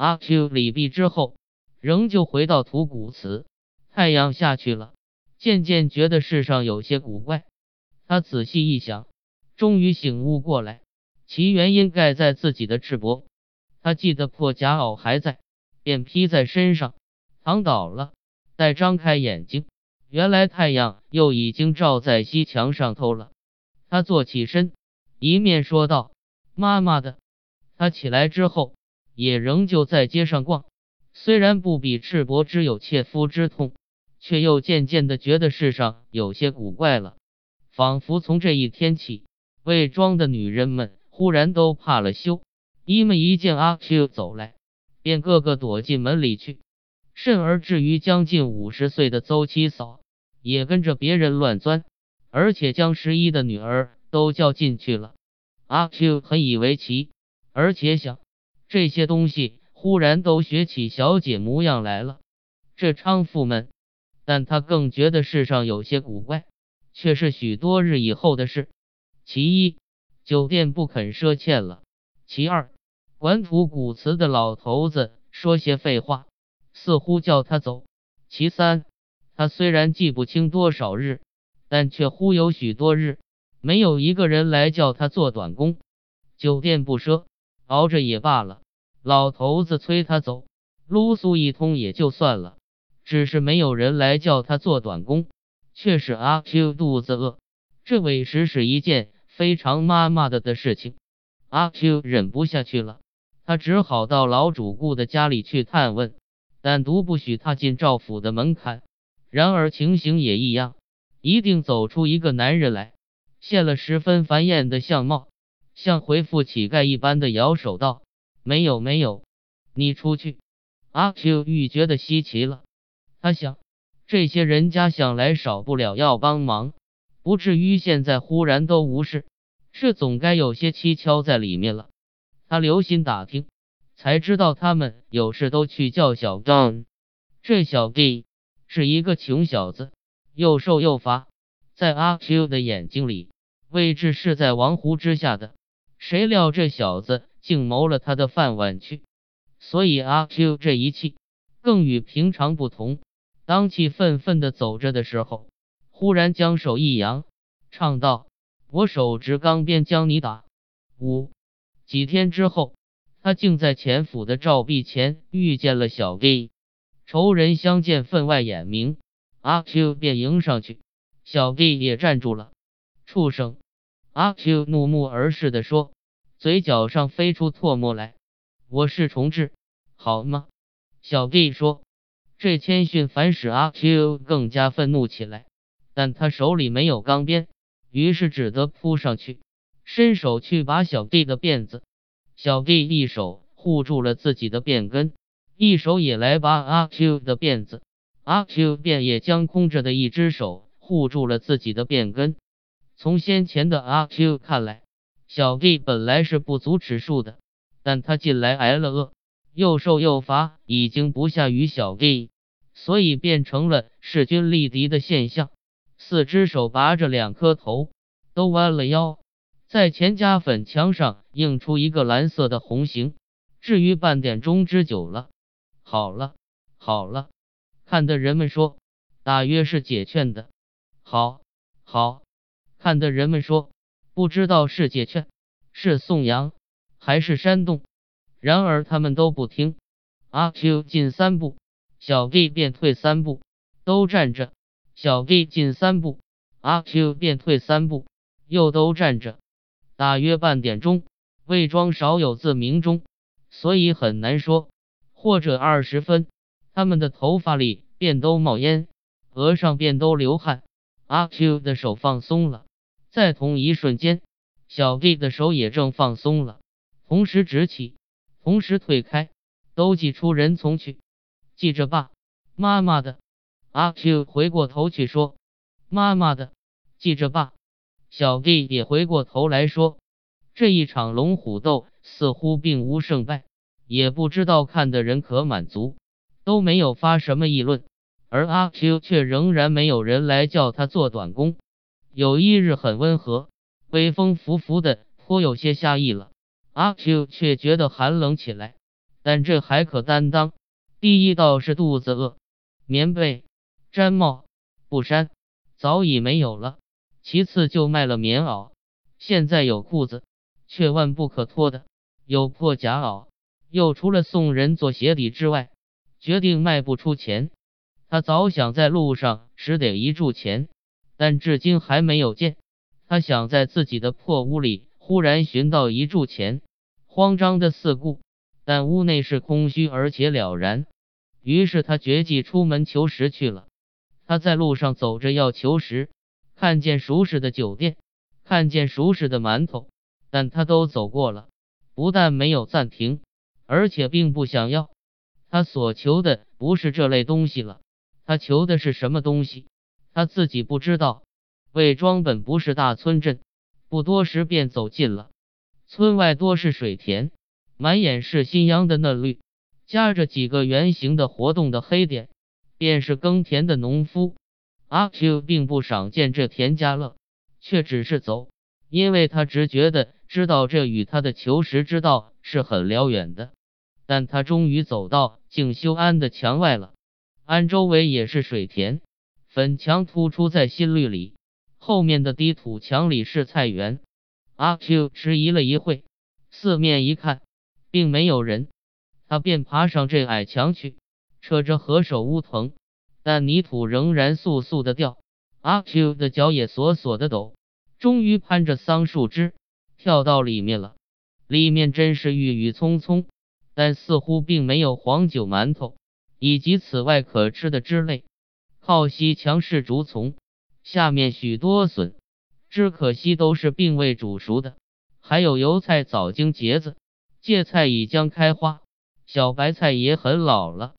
阿 Q 礼毕之后，仍旧回到土谷祠。太阳下去了，渐渐觉得世上有些古怪。他仔细一想，终于醒悟过来，其原因盖在自己的赤膊。他记得破夹袄还在，便披在身上，躺倒了。待张开眼睛，原来太阳又已经照在西墙上头了。他坐起身，一面说道：“妈妈的。”他起来之后。也仍旧在街上逛，虽然不比赤膊之有切肤之痛，却又渐渐的觉得世上有些古怪了。仿佛从这一天起，伪装的女人们忽然都怕了羞，一们一见阿 Q 走来，便个个躲进门里去。甚而至于将近五十岁的邹七嫂，也跟着别人乱钻，而且将十一的女儿都叫进去了。阿 Q 很以为奇，而且想。这些东西忽然都学起小姐模样来了，这娼妇们。但他更觉得世上有些古怪，却是许多日以后的事。其一，酒店不肯赊欠了；其二，管土古祠的老头子说些废话，似乎叫他走；其三，他虽然记不清多少日，但却忽有许多日没有一个人来叫他做短工。酒店不赊。熬着也罢了，老头子催他走，撸苏一通也就算了，只是没有人来叫他做短工，却使阿 Q 肚子饿。这委实是一件非常妈妈的的事情。阿 Q 忍不下去了，他只好到老主顾的家里去探问，但独不许他进赵府的门槛。然而情形也一样，一定走出一个男人来，现了十分繁艳的相貌。像回复乞丐一般的摇手道：“没有，没有，你出去。”阿 Q 愈觉得稀奇了。他想，这些人家想来少不了要帮忙，不至于现在忽然都无事，这总该有些蹊跷在里面了。他留心打听，才知道他们有事都去叫小张。这小弟是一个穷小子，又瘦又乏，在阿 Q 的眼睛里，位置是在王湖之下的。谁料这小子竟谋了他的饭碗去，所以阿 Q 这一气更与平常不同。当气愤愤的走着的时候，忽然将手一扬，唱道：“我手执钢鞭将你打。”五几天之后，他竟在前府的照壁前遇见了小 B。仇人相见分外眼明，阿 Q 便迎上去，小 B 也站住了。畜生！阿 Q 怒目而视的说，嘴角上飞出唾沫来。我是重置，好吗？小弟说。这谦逊反使阿 Q 更加愤怒起来，但他手里没有钢鞭，于是只得扑上去，伸手去拔小弟的辫子。小弟一手护住了自己的辫根，一手也来拔阿 Q 的辫子。阿 Q 便也将空着的一只手护住了自己的辫根。从先前的阿 Q 看来，小弟本来是不足尺数的，但他近来挨了饿，又瘦又乏，已经不下于小弟，所以变成了势均力敌的现象。四只手拔着两颗头，都弯了腰，在钱家粉墙上映出一个蓝色的红形。至于半点钟之久了，好了，好了，看的人们说，大约是解劝的，好，好。看的人们说，不知道是解劝，是颂扬，还是煽动。然而他们都不听。阿 Q 进三步，小 B 便退三步，都站着。小 B 进三步，阿 Q 便退三步，又都站着。大约半点钟，魏庄少有自鸣钟，所以很难说。或者二十分，他们的头发里便都冒烟，额上便都流汗。阿 Q 的手放松了。在同一瞬间，小弟的手也正放松了，同时直起，同时退开，都挤出人丛去。记着吧，妈妈的。阿 Q 回过头去说：“妈妈的，记着吧。”小弟也回过头来说：“这一场龙虎斗似乎并无胜败，也不知道看的人可满足，都没有发什么议论。而阿 Q 却仍然没有人来叫他做短工。”有一日很温和，微风拂拂的，颇有些夏意了。阿 Q 却觉得寒冷起来，但这还可担当。第一道是肚子饿，棉被、毡帽、布衫早已没有了；其次就卖了棉袄，现在有裤子，却万不可脱的；有破夹袄，又除了送人做鞋底之外，决定卖不出钱。他早想在路上拾得一注钱，但至今还没有见。他想在自己的破屋里忽然寻到一注钱，慌张的四顾。但屋内是空虚而且了然，于是他决计出门求食去了。他在路上走着要求食，看见熟识的酒店，看见熟识的馒头，但他都走过了，不但没有暂停，而且并不想要。他所求的不是这类东西了，他求的是什么东西，他自己不知道。魏庄本不是大村镇，不多时便走近了。村外多是水田。满眼是新秧的嫩绿，夹着几个圆形的活动的黑点，便是耕田的农夫。阿 Q 并不赏见这田家乐，却只是走，因为他直觉的知道这与他的求食之道是很辽远的。但他终于走到静修庵的墙外了，庵周围也是水田，粉墙突出在新绿里，后面的低土墙里是菜园。阿 Q 迟疑了一会，四面一看。并没有人，他便爬上这矮墙去，扯着何首乌藤，但泥土仍然簌簌的掉。阿 Q 的脚也索索的抖，终于攀着桑树枝跳到里面了。里面真是郁郁葱葱，但似乎并没有黄酒、馒头以及此外可吃的之类。靠西墙是竹丛，下面许多笋，只可惜都是并未煮熟的，还有油菜、枣茎、茄子。芥菜已将开花，小白菜也很老了。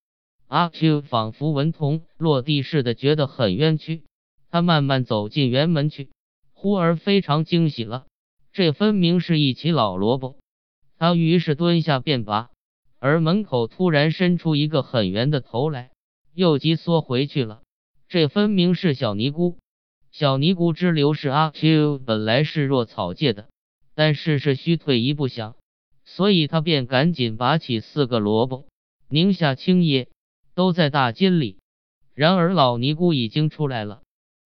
阿 Q 仿佛文童落地似的，觉得很冤屈。他慢慢走进园门去，忽而非常惊喜了，这分明是一起老萝卜。他于是蹲下便拔，而门口突然伸出一个很圆的头来，又急缩回去了。这分明是小尼姑。小尼姑之流是阿 Q 本来视若草芥的，但事是虚退一步想。所以他便赶紧拔起四个萝卜，宁夏青叶，都在大金里。然而老尼姑已经出来了。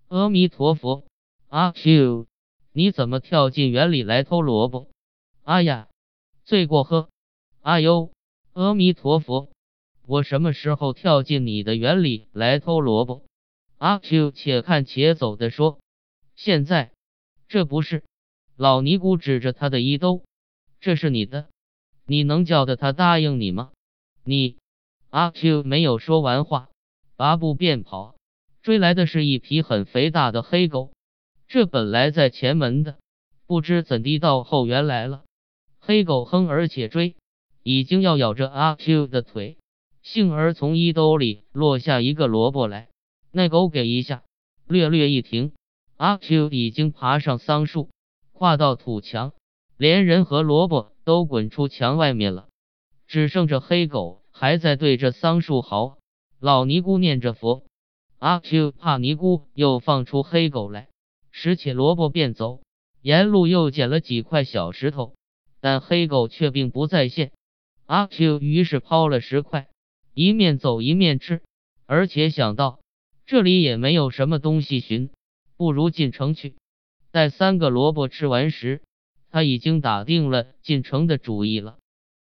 阿弥陀佛，阿 Q，你怎么跳进园里来偷萝卜？哎呀，罪过呵！哎呦，阿弥陀佛，我什么时候跳进你的园里来偷萝卜？阿 Q 且看且走的说：“现在这不是。”老尼姑指着他的衣兜：“这是你的。”你能叫得他答应你吗？你阿 Q 没有说完话，拔步便跑，追来的是一匹很肥大的黑狗。这本来在前门的，不知怎地到后园来了。黑狗哼而且追，已经要咬着阿 Q 的腿，幸而从衣兜里落下一个萝卜来。那狗给一下，略略一停，阿 Q 已经爬上桑树，跨到土墙。连人和萝卜都滚出墙外面了，只剩着黑狗还在对着桑树嚎。老尼姑念着佛，阿 Q 怕尼姑又放出黑狗来，拾起萝卜便走。沿路又捡了几块小石头，但黑狗却并不在线。阿 Q 于是抛了十块，一面走一面吃，而且想到这里也没有什么东西寻，不如进城去。待三个萝卜吃完时。他已经打定了进城的主意了。